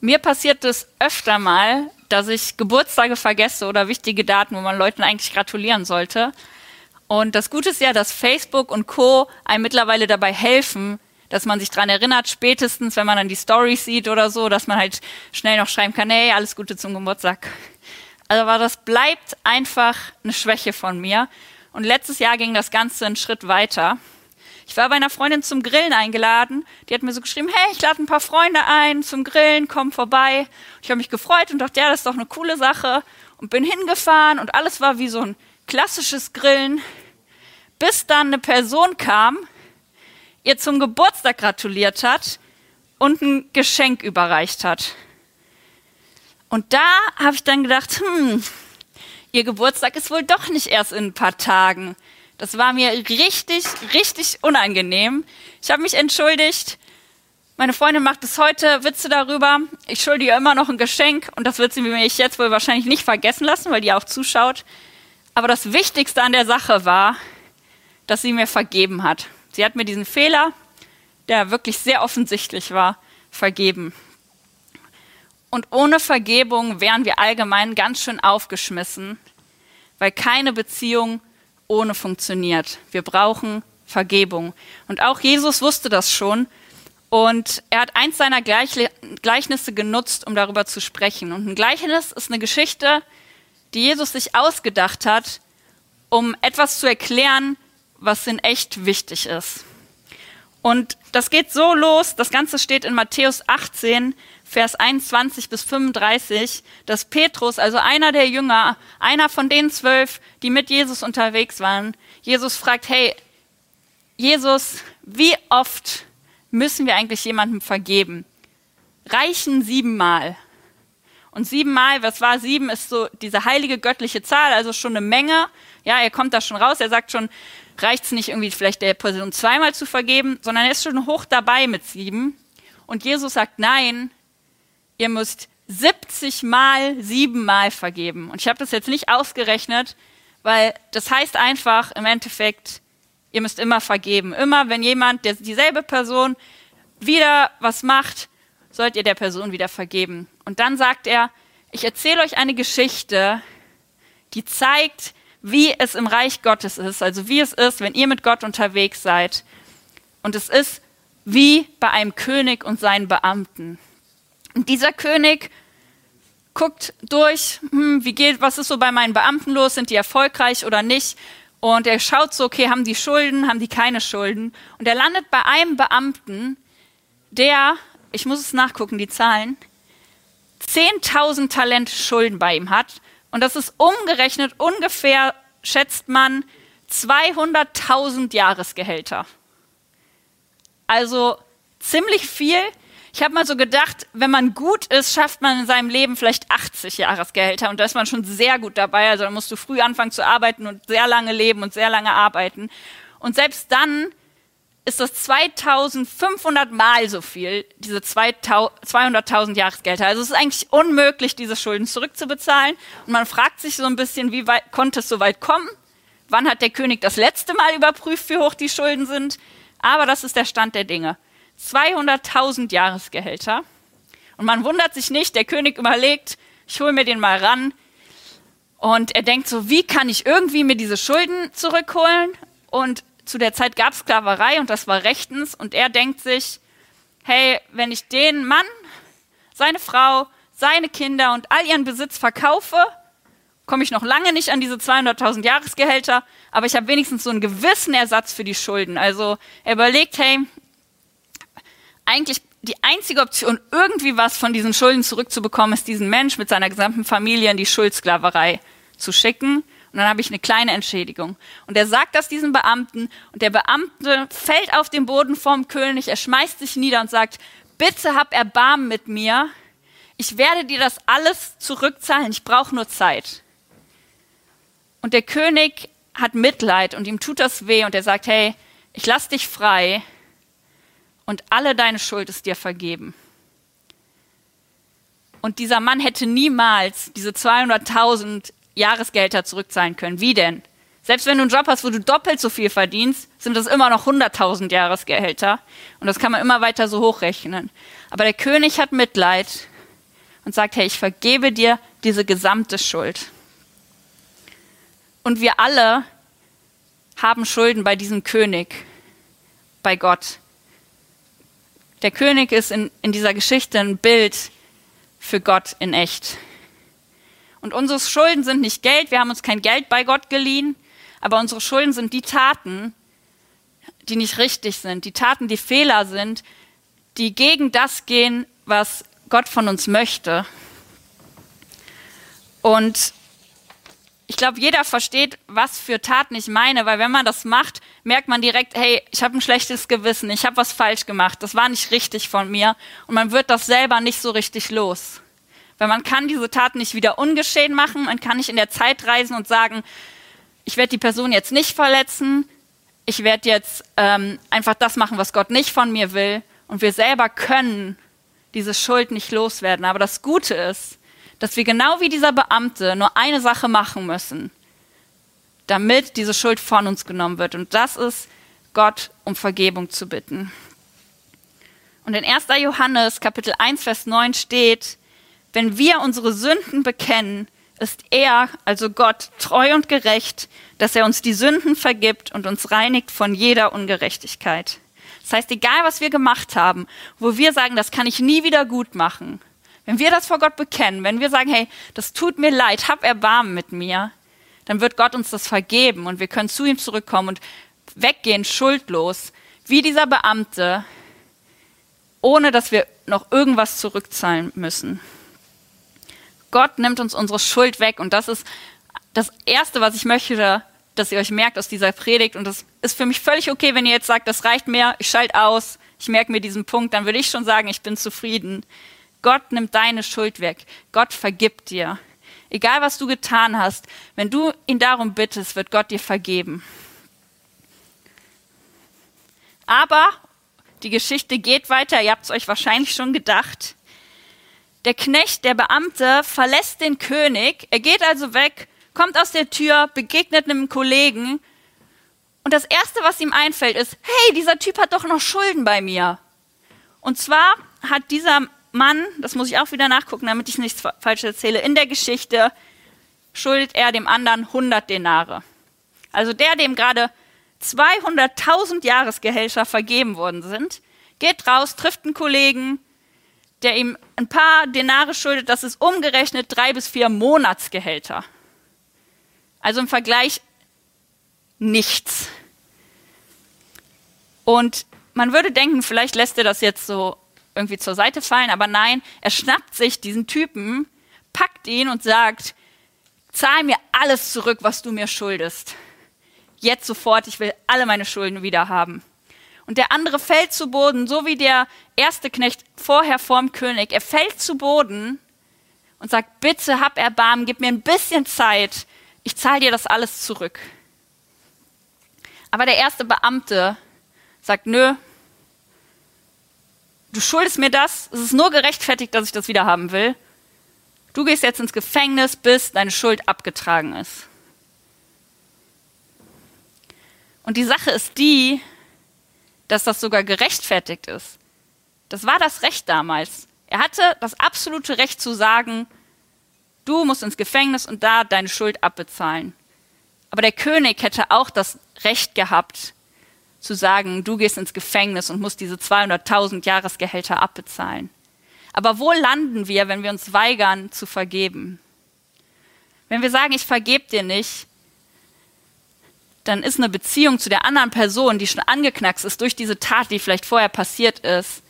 Mir passiert es öfter mal, dass ich Geburtstage vergesse oder wichtige Daten, wo man Leuten eigentlich gratulieren sollte. Und das Gute ist ja, dass Facebook und Co. einem mittlerweile dabei helfen, dass man sich dran erinnert, spätestens, wenn man dann die Stories sieht oder so, dass man halt schnell noch schreiben kann, hey, alles Gute zum Geburtstag. Also, aber das bleibt einfach eine Schwäche von mir. Und letztes Jahr ging das Ganze einen Schritt weiter. Ich war bei einer Freundin zum Grillen eingeladen. Die hat mir so geschrieben, hey, ich lade ein paar Freunde ein zum Grillen, komm vorbei. Ich habe mich gefreut und dachte, ja, das ist doch eine coole Sache. Und bin hingefahren und alles war wie so ein klassisches Grillen, bis dann eine Person kam, ihr zum Geburtstag gratuliert hat und ein Geschenk überreicht hat. Und da habe ich dann gedacht, hm, ihr Geburtstag ist wohl doch nicht erst in ein paar Tagen. Das war mir richtig, richtig unangenehm. Ich habe mich entschuldigt. Meine Freundin macht bis heute Witze darüber. Ich schulde ihr immer noch ein Geschenk und das wird sie mir jetzt wohl wahrscheinlich nicht vergessen lassen, weil die auch zuschaut. Aber das Wichtigste an der Sache war, dass sie mir vergeben hat. Sie hat mir diesen Fehler, der wirklich sehr offensichtlich war, vergeben. Und ohne Vergebung wären wir allgemein ganz schön aufgeschmissen, weil keine Beziehung ohne funktioniert. Wir brauchen Vergebung. Und auch Jesus wusste das schon. Und er hat eins seiner Gleichnisse genutzt, um darüber zu sprechen. Und ein Gleichnis ist eine Geschichte, die Jesus sich ausgedacht hat, um etwas zu erklären, was in echt wichtig ist. Und das geht so los, das Ganze steht in Matthäus 18, Vers 21 bis 35, dass Petrus, also einer der Jünger, einer von den zwölf, die mit Jesus unterwegs waren, Jesus fragt, hey, Jesus, wie oft müssen wir eigentlich jemandem vergeben? Reichen siebenmal? Und siebenmal, was war sieben, ist so diese heilige göttliche Zahl, also schon eine Menge. Ja, er kommt da schon raus, er sagt schon, reicht es nicht irgendwie vielleicht der Person zweimal zu vergeben, sondern er ist schon hoch dabei mit sieben. Und Jesus sagt, nein, ihr müsst 70 mal siebenmal vergeben. Und ich habe das jetzt nicht ausgerechnet, weil das heißt einfach im Endeffekt, ihr müsst immer vergeben. Immer, wenn jemand, der, dieselbe Person wieder was macht, sollt ihr der Person wieder vergeben. Und dann sagt er, ich erzähle euch eine Geschichte, die zeigt, wie es im Reich Gottes ist, also wie es ist, wenn ihr mit Gott unterwegs seid. Und es ist wie bei einem König und seinen Beamten. Und dieser König guckt durch, hm, wie geht, was ist so bei meinen Beamten los, sind die erfolgreich oder nicht? Und er schaut so, okay, haben die Schulden, haben die keine Schulden? Und er landet bei einem Beamten, der, ich muss es nachgucken, die Zahlen, 10.000 Talent Schulden bei ihm hat. Und das ist umgerechnet ungefähr, schätzt man, 200.000 Jahresgehälter. Also ziemlich viel. Ich habe mal so gedacht, wenn man gut ist, schafft man in seinem Leben vielleicht 80 Jahresgehälter und da ist man schon sehr gut dabei. Also da musst du früh anfangen zu arbeiten und sehr lange leben und sehr lange arbeiten. Und selbst dann ist das 2500 Mal so viel, diese 200.000 Jahresgehälter. Also es ist eigentlich unmöglich, diese Schulden zurückzubezahlen. Und man fragt sich so ein bisschen, wie weit konnte es so weit kommen? Wann hat der König das letzte Mal überprüft, wie hoch die Schulden sind? Aber das ist der Stand der Dinge. 200.000 Jahresgehälter. Und man wundert sich nicht, der König überlegt, ich hole mir den mal ran. Und er denkt so, wie kann ich irgendwie mir diese Schulden zurückholen? Und zu der Zeit gab es Sklaverei und das war rechtens. Und er denkt sich, hey, wenn ich den Mann, seine Frau, seine Kinder und all ihren Besitz verkaufe, komme ich noch lange nicht an diese 200.000 Jahresgehälter, aber ich habe wenigstens so einen gewissen Ersatz für die Schulden. Also er überlegt, hey, eigentlich die einzige Option, irgendwie was von diesen Schulden zurückzubekommen, ist diesen Mensch mit seiner gesamten Familie in die Schuldsklaverei zu schicken. Und dann habe ich eine kleine Entschädigung. Und er sagt das diesem Beamten und der Beamte fällt auf den Boden vorm König, er schmeißt sich nieder und sagt, bitte hab Erbarmen mit mir. Ich werde dir das alles zurückzahlen, ich brauche nur Zeit. Und der König hat Mitleid und ihm tut das weh und er sagt, hey, ich lass dich frei, und alle deine Schuld ist dir vergeben. Und dieser Mann hätte niemals diese 200.000 Jahresgelder zurückzahlen können. Wie denn? Selbst wenn du einen Job hast, wo du doppelt so viel verdienst, sind das immer noch 100.000 Jahresgehälter. Und das kann man immer weiter so hochrechnen. Aber der König hat Mitleid und sagt, hey, ich vergebe dir diese gesamte Schuld. Und wir alle haben Schulden bei diesem König, bei Gott. Der König ist in, in dieser Geschichte ein Bild für Gott in echt. Und unsere Schulden sind nicht Geld, wir haben uns kein Geld bei Gott geliehen, aber unsere Schulden sind die Taten, die nicht richtig sind, die Taten, die Fehler sind, die gegen das gehen, was Gott von uns möchte. Und ich glaube, jeder versteht, was für Taten ich meine, weil wenn man das macht, merkt man direkt, hey, ich habe ein schlechtes Gewissen, ich habe was falsch gemacht, das war nicht richtig von mir und man wird das selber nicht so richtig los. Weil man kann diese Taten nicht wieder ungeschehen machen, man kann nicht in der Zeit reisen und sagen, ich werde die Person jetzt nicht verletzen, ich werde jetzt ähm, einfach das machen, was Gott nicht von mir will. Und wir selber können diese Schuld nicht loswerden. Aber das Gute ist, dass wir genau wie dieser Beamte nur eine Sache machen müssen, damit diese Schuld von uns genommen wird. Und das ist, Gott um Vergebung zu bitten. Und in 1. Johannes Kapitel 1, Vers 9 steht, wenn wir unsere Sünden bekennen, ist er, also Gott, treu und gerecht, dass er uns die Sünden vergibt und uns reinigt von jeder Ungerechtigkeit. Das heißt, egal was wir gemacht haben, wo wir sagen, das kann ich nie wieder gut machen, wenn wir das vor Gott bekennen, wenn wir sagen, hey, das tut mir leid, hab Erbarmen mit mir, dann wird Gott uns das vergeben und wir können zu ihm zurückkommen und weggehen schuldlos, wie dieser Beamte, ohne dass wir noch irgendwas zurückzahlen müssen. Gott nimmt uns unsere Schuld weg und das ist das Erste, was ich möchte, dass ihr euch merkt aus dieser Predigt. Und das ist für mich völlig okay, wenn ihr jetzt sagt, das reicht mir, ich schalte aus, ich merke mir diesen Punkt, dann würde ich schon sagen, ich bin zufrieden. Gott nimmt deine Schuld weg. Gott vergibt dir. Egal was du getan hast, wenn du ihn darum bittest, wird Gott dir vergeben. Aber die Geschichte geht weiter, ihr habt es euch wahrscheinlich schon gedacht. Der Knecht, der Beamte, verlässt den König. Er geht also weg, kommt aus der Tür, begegnet einem Kollegen. Und das Erste, was ihm einfällt, ist, hey, dieser Typ hat doch noch Schulden bei mir. Und zwar hat dieser Mann, das muss ich auch wieder nachgucken, damit ich nichts falsch erzähle, in der Geschichte schuldet er dem anderen 100 Denare. Also der, dem gerade 200.000 Jahresgehälter vergeben worden sind, geht raus, trifft einen Kollegen, der ihm ein paar Denare schuldet, das ist umgerechnet drei bis vier Monatsgehälter. Also im Vergleich nichts. Und man würde denken, vielleicht lässt er das jetzt so irgendwie zur Seite fallen, aber nein, er schnappt sich diesen Typen, packt ihn und sagt, zahl mir alles zurück, was du mir schuldest. Jetzt sofort, ich will alle meine Schulden wieder haben. Und der andere fällt zu Boden, so wie der erste Knecht vorher vorm König. Er fällt zu Boden und sagt, bitte hab Erbarmen, gib mir ein bisschen Zeit, ich zahle dir das alles zurück. Aber der erste Beamte sagt, nö, du schuldest mir das, es ist nur gerechtfertigt, dass ich das wieder haben will. Du gehst jetzt ins Gefängnis, bis deine Schuld abgetragen ist. Und die Sache ist die, dass das sogar gerechtfertigt ist. Das war das Recht damals. Er hatte das absolute Recht zu sagen, du musst ins Gefängnis und da deine Schuld abbezahlen. Aber der König hätte auch das Recht gehabt, zu sagen, du gehst ins Gefängnis und musst diese 200.000 Jahresgehälter abbezahlen. Aber wo landen wir, wenn wir uns weigern zu vergeben? Wenn wir sagen, ich vergebe dir nicht, dann ist eine Beziehung zu der anderen Person, die schon angeknackst ist durch diese Tat, die vielleicht vorher passiert ist,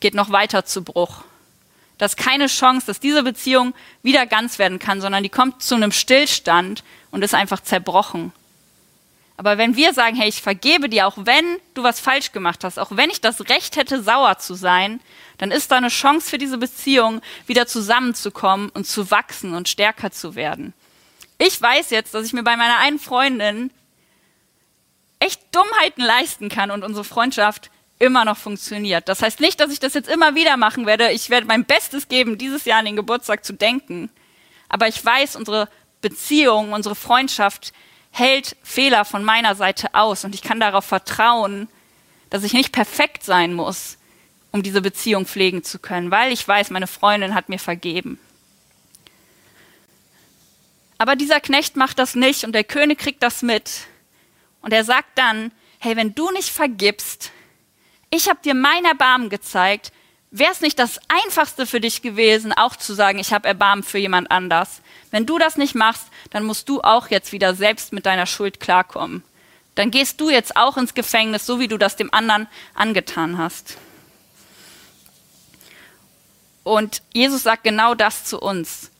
geht noch weiter zu Bruch. Da ist keine Chance, dass diese Beziehung wieder ganz werden kann, sondern die kommt zu einem Stillstand und ist einfach zerbrochen. Aber wenn wir sagen, hey, ich vergebe dir, auch wenn du was falsch gemacht hast, auch wenn ich das Recht hätte, sauer zu sein, dann ist da eine Chance für diese Beziehung, wieder zusammenzukommen und zu wachsen und stärker zu werden. Ich weiß jetzt, dass ich mir bei meiner einen Freundin echt Dummheiten leisten kann und unsere Freundschaft immer noch funktioniert. Das heißt nicht, dass ich das jetzt immer wieder machen werde. Ich werde mein Bestes geben, dieses Jahr an den Geburtstag zu denken. Aber ich weiß, unsere Beziehung, unsere Freundschaft hält Fehler von meiner Seite aus und ich kann darauf vertrauen, dass ich nicht perfekt sein muss, um diese Beziehung pflegen zu können, weil ich weiß, meine Freundin hat mir vergeben. Aber dieser Knecht macht das nicht und der König kriegt das mit. Und er sagt dann, hey, wenn du nicht vergibst, ich habe dir mein Erbarmen gezeigt, wäre es nicht das Einfachste für dich gewesen, auch zu sagen, ich habe Erbarmen für jemand anders. Wenn du das nicht machst, dann musst du auch jetzt wieder selbst mit deiner Schuld klarkommen. Dann gehst du jetzt auch ins Gefängnis, so wie du das dem anderen angetan hast. Und Jesus sagt genau das zu uns.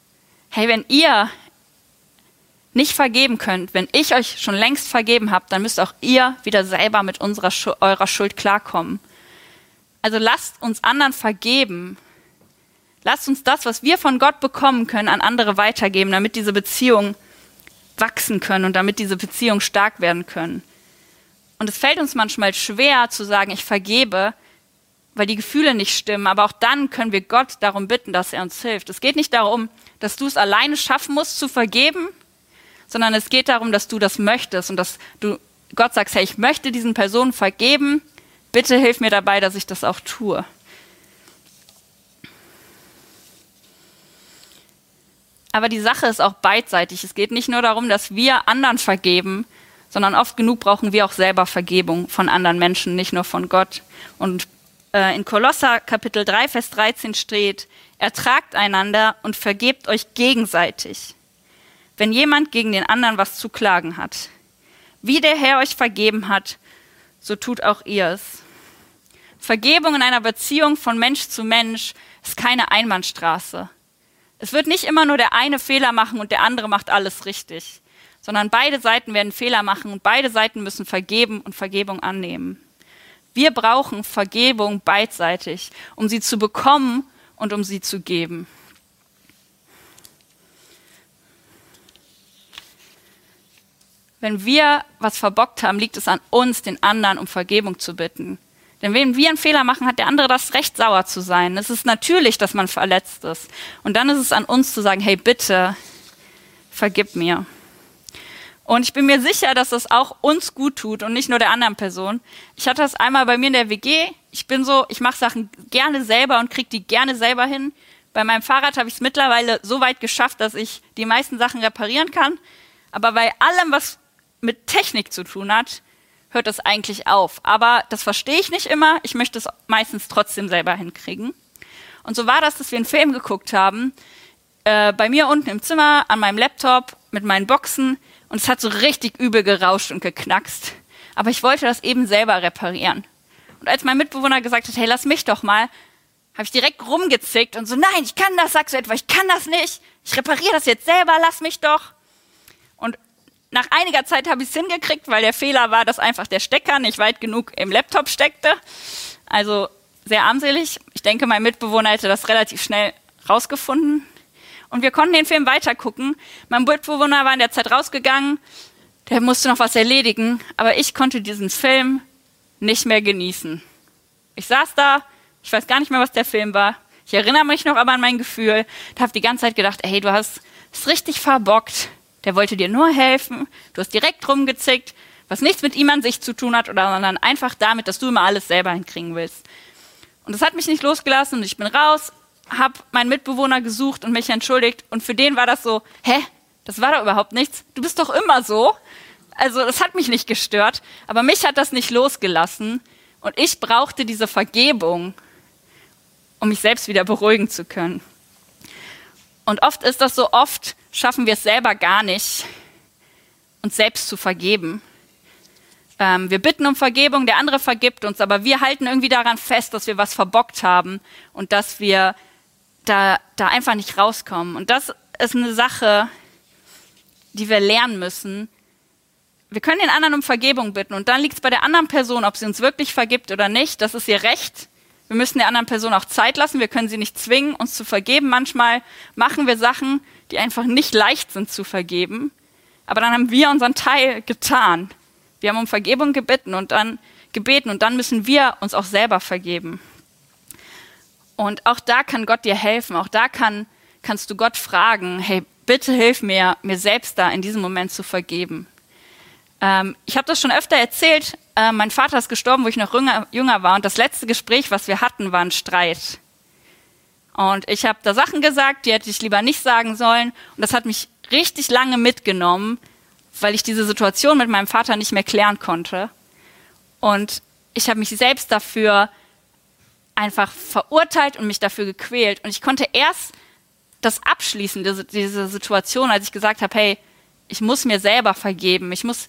Hey, wenn ihr nicht vergeben könnt, wenn ich euch schon längst vergeben habe, dann müsst auch ihr wieder selber mit unserer, eurer Schuld klarkommen. Also lasst uns anderen vergeben. Lasst uns das, was wir von Gott bekommen können, an andere weitergeben, damit diese Beziehungen wachsen können und damit diese Beziehungen stark werden können. Und es fällt uns manchmal schwer zu sagen, ich vergebe, weil die Gefühle nicht stimmen. Aber auch dann können wir Gott darum bitten, dass er uns hilft. Es geht nicht darum, dass du es alleine schaffen musst zu vergeben, sondern es geht darum, dass du das möchtest und dass du Gott sagst, hey, ich möchte diesen Personen vergeben, bitte hilf mir dabei, dass ich das auch tue. Aber die Sache ist auch beidseitig. Es geht nicht nur darum, dass wir anderen vergeben, sondern oft genug brauchen wir auch selber Vergebung von anderen Menschen, nicht nur von Gott. Und äh, in Kolosser Kapitel 3, Vers 13 steht, ertragt einander und vergebt euch gegenseitig wenn jemand gegen den anderen was zu klagen hat. Wie der Herr euch vergeben hat, so tut auch ihr es. Vergebung in einer Beziehung von Mensch zu Mensch ist keine Einbahnstraße. Es wird nicht immer nur der eine Fehler machen und der andere macht alles richtig, sondern beide Seiten werden Fehler machen und beide Seiten müssen vergeben und Vergebung annehmen. Wir brauchen Vergebung beidseitig, um sie zu bekommen und um sie zu geben. wenn wir was verbockt haben, liegt es an uns, den anderen um Vergebung zu bitten. Denn wenn wir einen Fehler machen, hat der andere das Recht, sauer zu sein. Es ist natürlich, dass man verletzt ist. Und dann ist es an uns zu sagen, hey, bitte, vergib mir. Und ich bin mir sicher, dass das auch uns gut tut und nicht nur der anderen Person. Ich hatte das einmal bei mir in der WG. Ich bin so, ich mache Sachen gerne selber und kriege die gerne selber hin. Bei meinem Fahrrad habe ich es mittlerweile so weit geschafft, dass ich die meisten Sachen reparieren kann. Aber bei allem, was mit Technik zu tun hat, hört das eigentlich auf. Aber das verstehe ich nicht immer. Ich möchte es meistens trotzdem selber hinkriegen. Und so war das, dass wir einen Film geguckt haben, äh, bei mir unten im Zimmer, an meinem Laptop, mit meinen Boxen. Und es hat so richtig übel gerauscht und geknackst. Aber ich wollte das eben selber reparieren. Und als mein Mitbewohner gesagt hat, hey, lass mich doch mal, habe ich direkt rumgezickt und so, nein, ich kann das, sagst du etwa, ich kann das nicht. Ich repariere das jetzt selber, lass mich doch. Nach einiger Zeit habe ich es hingekriegt, weil der Fehler war, dass einfach der Stecker nicht weit genug im Laptop steckte. Also sehr armselig. Ich denke, mein Mitbewohner hätte das relativ schnell rausgefunden. Und wir konnten den Film weitergucken. Mein Mitbewohner war in der Zeit rausgegangen. Der musste noch was erledigen. Aber ich konnte diesen Film nicht mehr genießen. Ich saß da. Ich weiß gar nicht mehr, was der Film war. Ich erinnere mich noch aber an mein Gefühl. Ich habe die ganze Zeit gedacht, hey, du hast es richtig verbockt. Der wollte dir nur helfen. Du hast direkt rumgezickt, was nichts mit ihm an sich zu tun hat, oder, sondern einfach damit, dass du immer alles selber hinkriegen willst. Und das hat mich nicht losgelassen und ich bin raus, habe meinen Mitbewohner gesucht und mich entschuldigt. Und für den war das so, hä, das war doch überhaupt nichts. Du bist doch immer so. Also das hat mich nicht gestört, aber mich hat das nicht losgelassen. Und ich brauchte diese Vergebung, um mich selbst wieder beruhigen zu können. Und oft ist das so, oft schaffen wir es selber gar nicht, uns selbst zu vergeben. Ähm, wir bitten um Vergebung, der andere vergibt uns, aber wir halten irgendwie daran fest, dass wir was verbockt haben und dass wir da, da einfach nicht rauskommen. Und das ist eine Sache, die wir lernen müssen. Wir können den anderen um Vergebung bitten und dann liegt es bei der anderen Person, ob sie uns wirklich vergibt oder nicht. Das ist ihr Recht. Wir müssen der anderen Person auch Zeit lassen. Wir können sie nicht zwingen, uns zu vergeben. Manchmal machen wir Sachen, die einfach nicht leicht sind zu vergeben. Aber dann haben wir unseren Teil getan. Wir haben um Vergebung gebeten und dann gebeten und dann müssen wir uns auch selber vergeben. Und auch da kann Gott dir helfen. Auch da kann, kannst du Gott fragen, hey, bitte hilf mir, mir selbst da in diesem Moment zu vergeben. Ähm, ich habe das schon öfter erzählt. Äh, mein Vater ist gestorben, wo ich noch jünger, jünger war. Und das letzte Gespräch, was wir hatten, war ein Streit. Und ich habe da Sachen gesagt, die hätte ich lieber nicht sagen sollen. Und das hat mich richtig lange mitgenommen, weil ich diese Situation mit meinem Vater nicht mehr klären konnte. Und ich habe mich selbst dafür einfach verurteilt und mich dafür gequält. Und ich konnte erst das abschließen, diese, diese Situation, als ich gesagt habe, hey, ich muss mir selber vergeben. Ich muss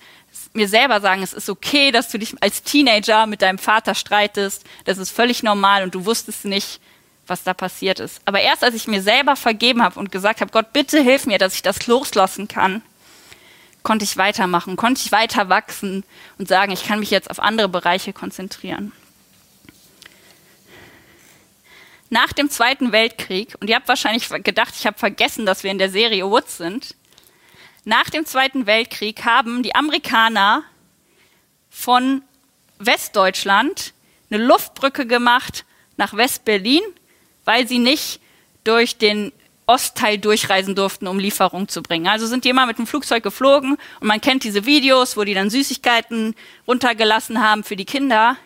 mir selber sagen, es ist okay, dass du dich als Teenager mit deinem Vater streitest. Das ist völlig normal und du wusstest nicht, was da passiert ist. Aber erst als ich mir selber vergeben habe und gesagt habe, Gott, bitte hilf mir, dass ich das loslassen kann, konnte ich weitermachen, konnte ich weiter wachsen und sagen, ich kann mich jetzt auf andere Bereiche konzentrieren. Nach dem Zweiten Weltkrieg, und ihr habt wahrscheinlich gedacht, ich habe vergessen, dass wir in der Serie Woods sind, nach dem Zweiten Weltkrieg haben die Amerikaner von Westdeutschland eine Luftbrücke gemacht nach West-Berlin, weil sie nicht durch den Ostteil durchreisen durften, um Lieferung zu bringen. Also sind die immer mit dem Flugzeug geflogen und man kennt diese Videos, wo die dann Süßigkeiten runtergelassen haben für die Kinder.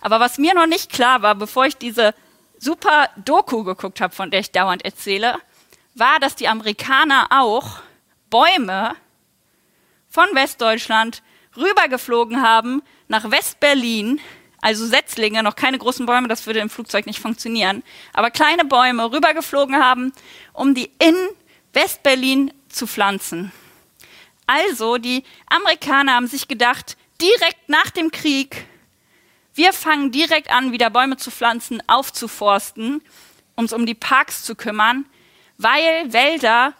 Aber was mir noch nicht klar war, bevor ich diese super Doku geguckt habe, von der ich dauernd erzähle, war, dass die Amerikaner auch Bäume von Westdeutschland rübergeflogen haben nach Westberlin, also Setzlinge, noch keine großen Bäume, das würde im Flugzeug nicht funktionieren, aber kleine Bäume rübergeflogen haben, um die in Westberlin zu pflanzen. Also die Amerikaner haben sich gedacht, direkt nach dem Krieg, wir fangen direkt an, wieder Bäume zu pflanzen, aufzuforsten, uns um die Parks zu kümmern, weil Wälder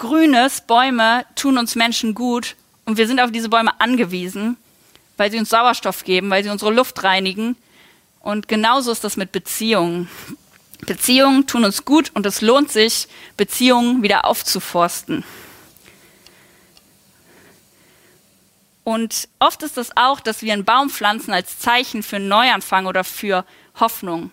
Grünes, Bäume tun uns Menschen gut und wir sind auf diese Bäume angewiesen, weil sie uns Sauerstoff geben, weil sie unsere Luft reinigen. Und genauso ist das mit Beziehungen. Beziehungen tun uns gut und es lohnt sich, Beziehungen wieder aufzuforsten. Und oft ist es auch, dass wir einen Baum pflanzen als Zeichen für einen Neuanfang oder für Hoffnung.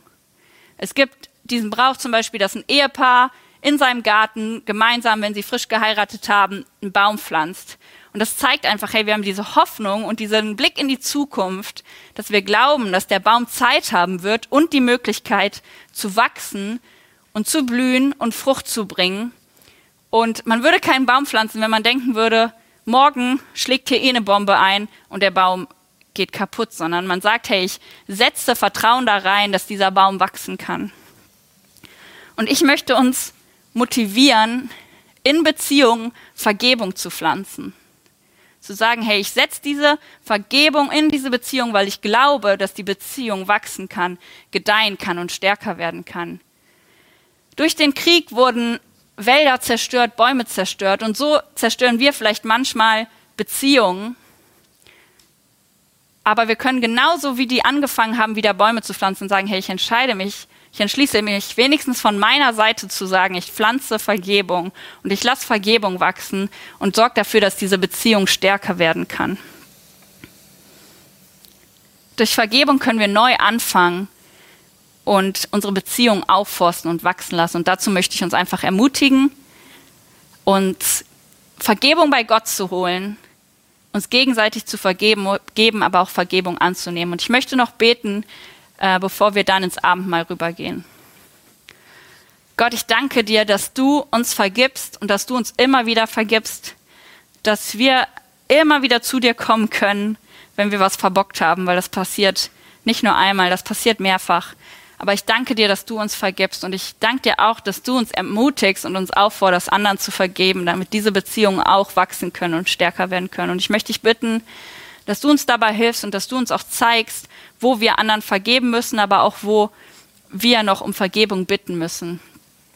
Es gibt diesen Brauch zum Beispiel, dass ein Ehepaar in seinem Garten gemeinsam, wenn sie frisch geheiratet haben, einen Baum pflanzt. Und das zeigt einfach, hey, wir haben diese Hoffnung und diesen Blick in die Zukunft, dass wir glauben, dass der Baum Zeit haben wird und die Möglichkeit zu wachsen und zu blühen und Frucht zu bringen. Und man würde keinen Baum pflanzen, wenn man denken würde, morgen schlägt hier eh eine Bombe ein und der Baum geht kaputt, sondern man sagt, hey, ich setze Vertrauen da rein, dass dieser Baum wachsen kann. Und ich möchte uns motivieren, in Beziehungen Vergebung zu pflanzen. Zu sagen, hey, ich setze diese Vergebung in diese Beziehung, weil ich glaube, dass die Beziehung wachsen kann, gedeihen kann und stärker werden kann. Durch den Krieg wurden Wälder zerstört, Bäume zerstört und so zerstören wir vielleicht manchmal Beziehungen. Aber wir können genauso wie die angefangen haben, wieder Bäume zu pflanzen, sagen, hey, ich entscheide mich ich entschließe mich wenigstens von meiner Seite zu sagen, ich pflanze Vergebung und ich lasse Vergebung wachsen und sorge dafür, dass diese Beziehung stärker werden kann. Durch Vergebung können wir neu anfangen und unsere Beziehung aufforsten und wachsen lassen. Und dazu möchte ich uns einfach ermutigen, uns Vergebung bei Gott zu holen, uns gegenseitig zu vergeben, geben, aber auch Vergebung anzunehmen. Und ich möchte noch beten, äh, bevor wir dann ins Abendmahl rübergehen. Gott, ich danke dir, dass du uns vergibst und dass du uns immer wieder vergibst, dass wir immer wieder zu dir kommen können, wenn wir was verbockt haben, weil das passiert nicht nur einmal, das passiert mehrfach. Aber ich danke dir, dass du uns vergibst und ich danke dir auch, dass du uns ermutigst und uns aufforderst, anderen zu vergeben, damit diese Beziehungen auch wachsen können und stärker werden können. Und ich möchte dich bitten, dass du uns dabei hilfst und dass du uns auch zeigst, wo wir anderen vergeben müssen, aber auch wo wir noch um Vergebung bitten müssen.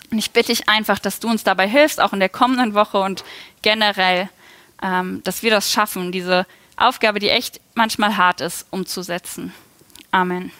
Und ich bitte dich einfach, dass du uns dabei hilfst, auch in der kommenden Woche und generell, ähm, dass wir das schaffen, diese Aufgabe, die echt manchmal hart ist, umzusetzen. Amen.